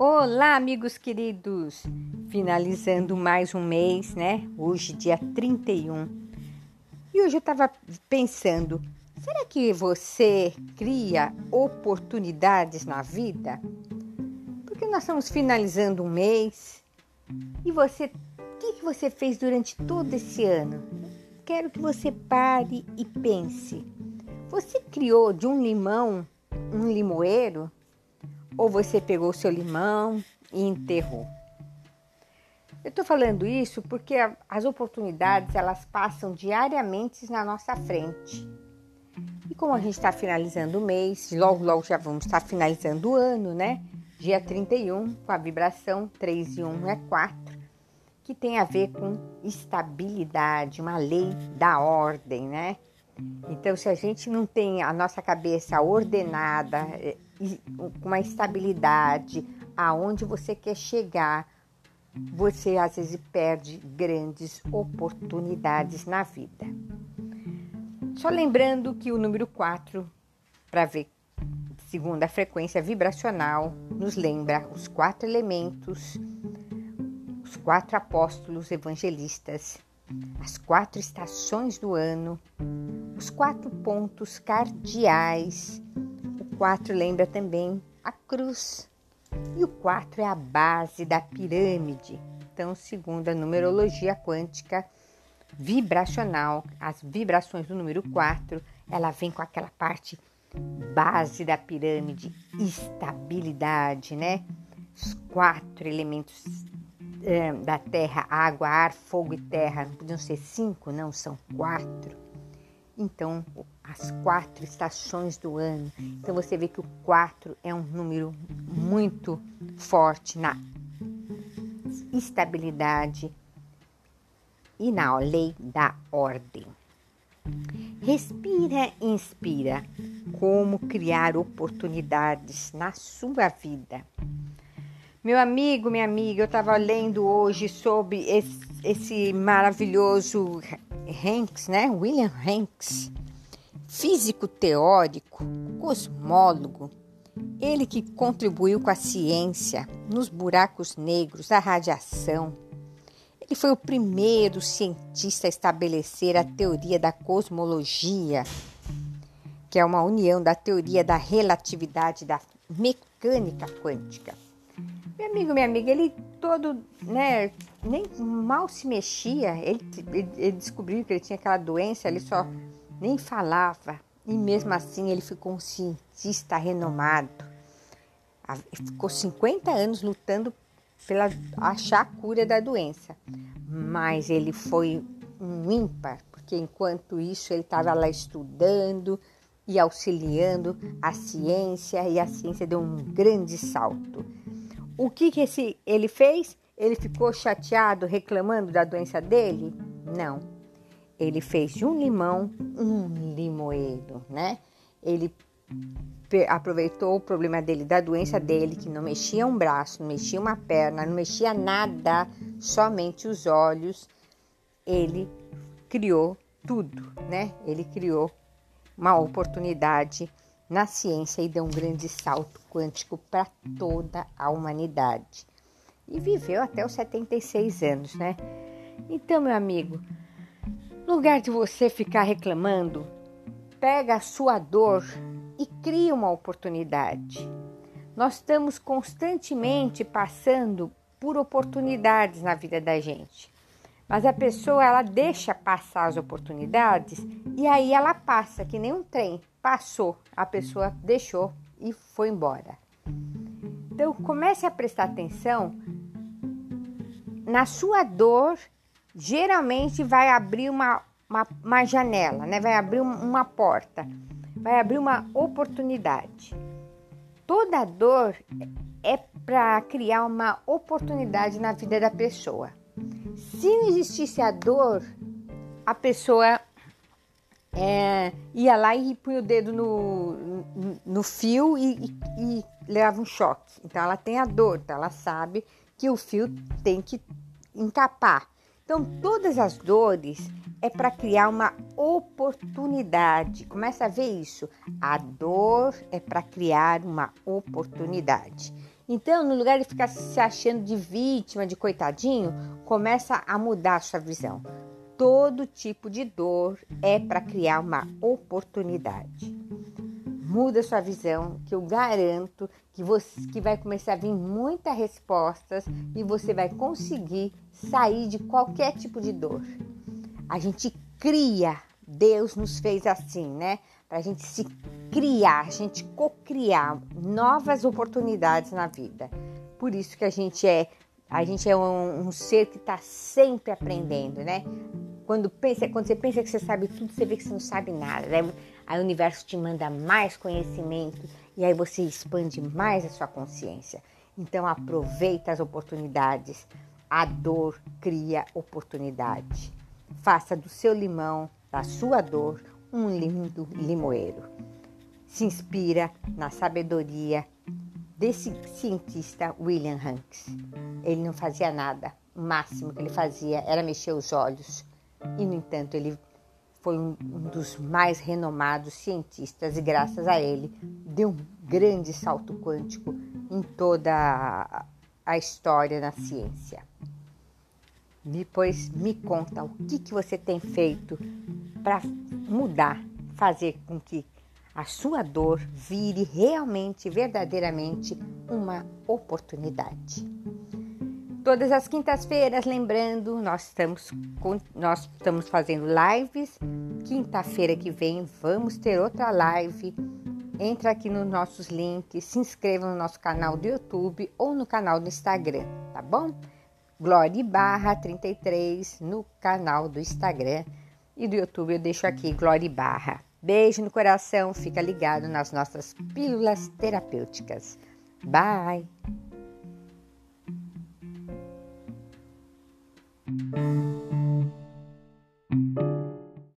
Olá, amigos queridos! Finalizando mais um mês, né? Hoje, dia 31. E hoje eu estava pensando: será que você cria oportunidades na vida? Porque nós estamos finalizando um mês e você, o que, que você fez durante todo esse ano? Quero que você pare e pense. Você criou de um limão um limoeiro? Ou você pegou seu limão e enterrou? Eu estou falando isso porque as oportunidades elas passam diariamente na nossa frente. E como a gente está finalizando o mês, logo logo já vamos estar finalizando o ano, né? Dia 31, com a vibração 3 e 1 é 4, que tem a ver com estabilidade, uma lei da ordem, né? Então, se a gente não tem a nossa cabeça ordenada, com uma estabilidade, aonde você quer chegar, você às vezes perde grandes oportunidades na vida. Só lembrando que o número 4, para ver segundo a frequência vibracional, nos lembra os quatro elementos, os quatro apóstolos evangelistas, as quatro estações do ano, os quatro pontos cardeais. O quatro lembra também a cruz. E o quatro é a base da pirâmide. Então, segundo a numerologia quântica vibracional, as vibrações do número 4, ela vem com aquela parte base da pirâmide, estabilidade, né? Os quatro elementos é, da terra, água, ar, fogo e terra, não podiam ser cinco, não, são quatro. Então, as quatro estações do ano. Então, você vê que o quatro é um número muito forte na estabilidade e na lei da ordem. Respira e inspira como criar oportunidades na sua vida. Meu amigo, minha amiga, eu estava lendo hoje sobre esse, esse maravilhoso Hanks, né? William Hanks, físico teórico, cosmólogo, ele que contribuiu com a ciência nos buracos negros, a radiação. Ele foi o primeiro cientista a estabelecer a teoria da cosmologia, que é uma união da teoria da relatividade da mecânica quântica. Meu amigo, minha amiga, ele todo, né, nem mal se mexia. Ele, ele, ele, descobriu que ele tinha aquela doença, ele só nem falava. E mesmo assim ele ficou um cientista renomado. Ficou 50 anos lutando pela achar a cura da doença. Mas ele foi um ímpar, porque enquanto isso ele estava lá estudando e auxiliando a ciência, e a ciência deu um grande salto. O que, que esse, ele fez? Ele ficou chateado reclamando da doença dele? Não. Ele fez de um limão um limoeiro, né? Ele aproveitou o problema dele, da doença dele, que não mexia um braço, não mexia uma perna, não mexia nada, somente os olhos. Ele criou tudo, né? Ele criou uma oportunidade na ciência e deu um grande salto quântico para toda a humanidade. E viveu até os 76 anos, né? Então, meu amigo, lugar de você ficar reclamando, pega a sua dor e cria uma oportunidade. Nós estamos constantemente passando por oportunidades na vida da gente. Mas a pessoa ela deixa passar as oportunidades e aí ela passa que nem um trem, passou, a pessoa deixou e foi embora. Então comece a prestar atenção na sua dor, geralmente vai abrir uma, uma, uma janela, né? vai abrir uma porta, vai abrir uma oportunidade. Toda dor é para criar uma oportunidade na vida da pessoa. Se não existisse a dor, a pessoa é, ia lá e punha o dedo no, no, fio e, e, e, leva um choque. Então ela tem a dor, então ela sabe que o fio tem que encapar. Então todas as dores é para criar uma oportunidade. Começa a ver isso. A dor é para criar uma oportunidade. Então, no lugar de ficar se achando de vítima, de coitadinho, começa a mudar a sua visão. Todo tipo de dor é para criar uma oportunidade. Muda sua visão, que eu garanto que você que vai começar a vir muitas respostas e você vai conseguir sair de qualquer tipo de dor. A gente cria, Deus nos fez assim, né? Para a gente se criar, a gente co-criar novas oportunidades na vida. Por isso que a gente é, a gente é um, um ser que está sempre aprendendo, né? Quando, pensa, quando você pensa que você sabe tudo, você vê que você não sabe nada. Né? Aí o universo te manda mais conhecimento e aí você expande mais a sua consciência. Então aproveita as oportunidades. A dor cria oportunidade. Faça do seu limão, da sua dor, um lindo limoeiro. Se inspira na sabedoria desse cientista William Hanks. Ele não fazia nada. O máximo que ele fazia era mexer os olhos e, no entanto, ele foi um, dos mais renomados cientistas e, graças a ele, deu um grande salto quântico em toda a, história da ciência. Depois me conta o que, que você tem feito para mudar, fazer com que a sua dor vire realmente, verdadeiramente uma oportunidade. Todas as quintas-feiras, lembrando, nós estamos, nós estamos fazendo lives. Quinta-feira que vem vamos ter outra live. Entra aqui nos nossos links, se inscreva no nosso canal do YouTube ou no canal do Instagram, tá bom? Glória Barra 33 no canal do Instagram e do YouTube eu deixo aqui Glória Barra. Beijo no coração, fica ligado nas nossas pílulas terapêuticas. Bye! Thank you.